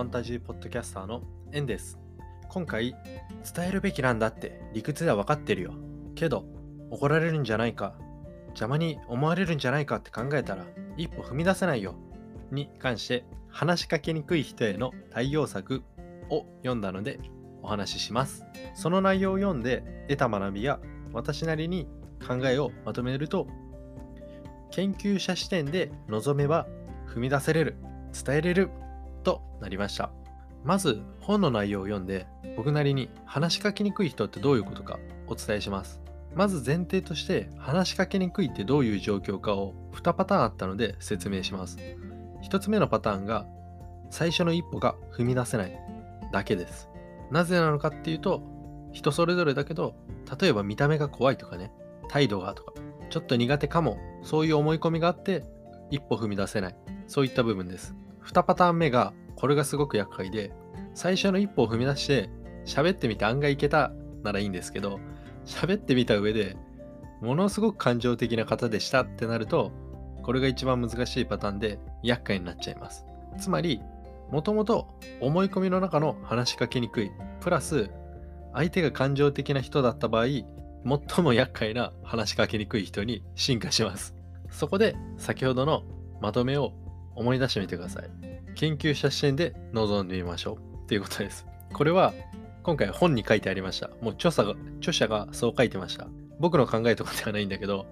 ファンタジーポッドキャスターのエンです。今回、伝えるべきなんだって理屈では分かってるよ。けど、怒られるんじゃないか、邪魔に思われるんじゃないかって考えたら、一歩踏み出せないよ。に関して、話しかけにくい人への対応策を読んだので、お話しします。その内容を読んで得た学びや、私なりに考えをまとめると、研究者視点で望めば踏み出せれる、伝えれるとなりました。まず本の内容を読んで僕なりに話しかけにくい人ってどういうことかお伝えします。まず前提として話しかけにくいってどういう状況かを2パターンあったので説明します。1つ目のパターンが最初の一歩が踏み出せないだけです。なぜなのかっていうと人それぞれだけど例えば見た目が怖いとかね態度がとかちょっと苦手かもそういう思い込みがあって一歩踏み出せないそういった部分です。2パターン目がこれがすごく厄介で最初の一歩を踏み出して喋ってみて案外いけたならいいんですけど喋ってみた上でものすごく感情的な方でしたってなるとこれが一番難しいパターンで厄介になっちゃいます。つまりもともと思い込みの中の話しかけにくいプラス相手が感情的な人だった場合最も厄介な話しかけにくい人に進化します。そこで先ほどのまとめを思い出してみてください。研究者視点で臨んでみましょうっていうことです。これは今回本に書いてありました。もう著者が著者がそう書いてました。僕の考えとかではないんだけど、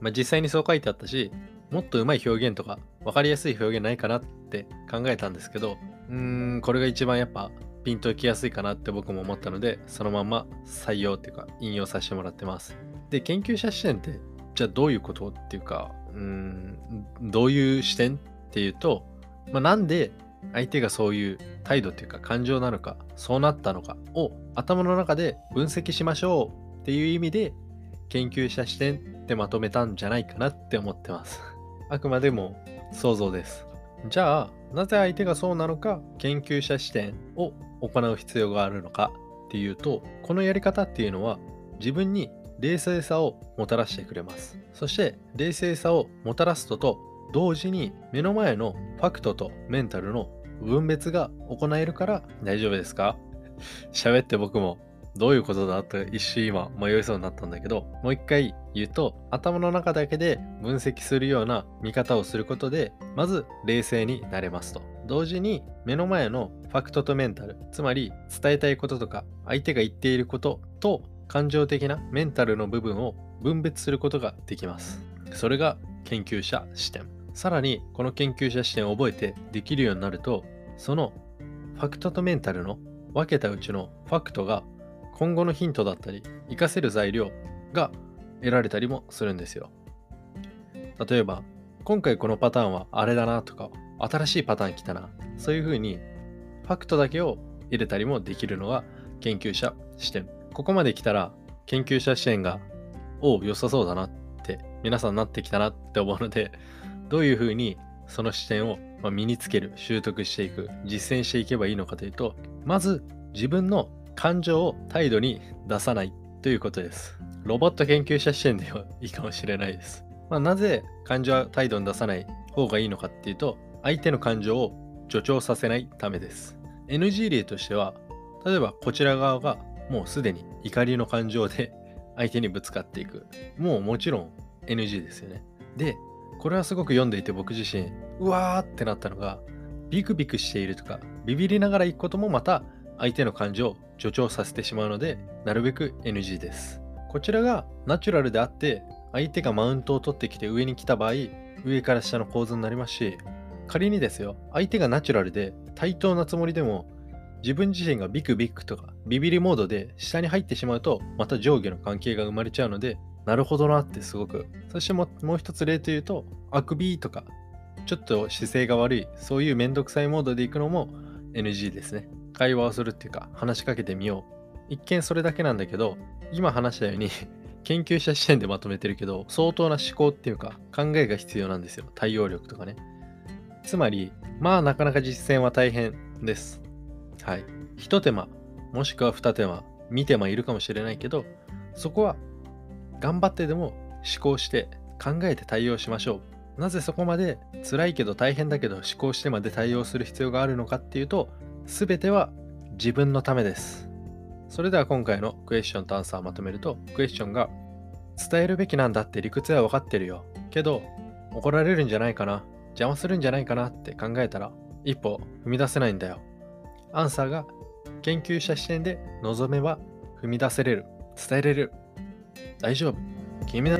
まあ、実際にそう書いてあったし、もっと上手い表現とか分かりやすい表現ないかなって考えたんですけど、うーん、これが一番やっぱピンときやすいかなって僕も思ったので、そのまま採用っていうか引用させてもらってます。で、研究者視点ってじゃあどういうことっていうか、うん、どういう視点っていうと、まあ、なんで相手がそういう態度っていうか感情なのか、そうなったのかを頭の中で分析しましょうっていう意味で研究者視点ってまとめたんじゃないかなって思ってます。あくまでも想像です。じゃあ、なぜ相手がそうなのか研究者視点を行う必要があるのかっていうと、このやり方っていうのは自分に冷静さをもたらしてくれます。そして冷静さをもたらすとと同時に目の前のファクトとメンタルの分別が行えるから大丈夫ですか？喋って僕もどういうことだと一瞬今迷いそうになったんだけどもう一回言うと頭の中だけで分析するような見方をすることでまず冷静になれますと同時に目の前のファクトとメンタルつまり伝えたいこととか相手が言っていることと感情的なメンタルの部分を分別することができます。それが研究者視点。さらにこの研究者視点を覚えてできるようになると、そのファクトとメンタルの分けたうちのファクトが今後のヒントだったり、活かせる材料が得られたりもするんですよ。例えば、今回このパターンはあれだなとか、新しいパターン来たな。そういうふうに、ファクトだけを入れたりもできるのが研究者視点。ここまで来たら研究者支援が、お良さそうだなって皆さんなってきたなって思うので、どういうふうにその視点を身につける、習得していく、実践していけばいいのかというと、まず自分の感情を態度に出さないということです。ロボット研究者視点ではいいかもしれないです。まあ、なぜ感情は態度に出さない方がいいのかっていうと、相手の感情を助長させないためです。NG 例としては、例えばこちら側がもうすでに怒りの感情で 相手にぶつかっていく。もうもちろん NG ですよね。で、これはすごく読んでいて僕自身、うわーってなったのが、ビクビクしているとか、ビビりながら行くこともまた相手の感情を助長させてしまうので、なるべく NG です。こちらがナチュラルであって、相手がマウントを取ってきて上に来た場合、上から下の構図になりますし、仮にですよ、相手がナチュラルで対等なつもりでも、自分自身がビクビクとかビビりモードで下に入ってしまうとまた上下の関係が生まれちゃうのでなるほどなってすごく。そしてもう一つ例というとあくびとかちょっと姿勢が悪いそういうめんどくさいモードでいくのも NG ですね。会話をするっていうか話しかけてみよう。一見それだけなんだけど今話したように 研究者視点でまとめてるけど相当な思考っていうか考えが必要なんですよ。対応力とかね。つまりまあなかなか実践は大変です。はい。一手間、もしくは二手間、三手間いるかもしれないけど、そこは頑張ってでも思考して考えて対応しましょう。なぜそこまで辛いけど大変だけど思考してまで対応する必要があるのかっていうと全ては自分のためですそれでは今回のクエスチョンとアンサーをまとめるとクエスチョンが伝えるべきなんだって理屈は分かってるよけど怒られるんじゃないかな邪魔するんじゃないかなって考えたら一歩踏み出せないんだよアンサーが研究者視点で望めば踏み出せれる伝えれる。大丈夫。君だ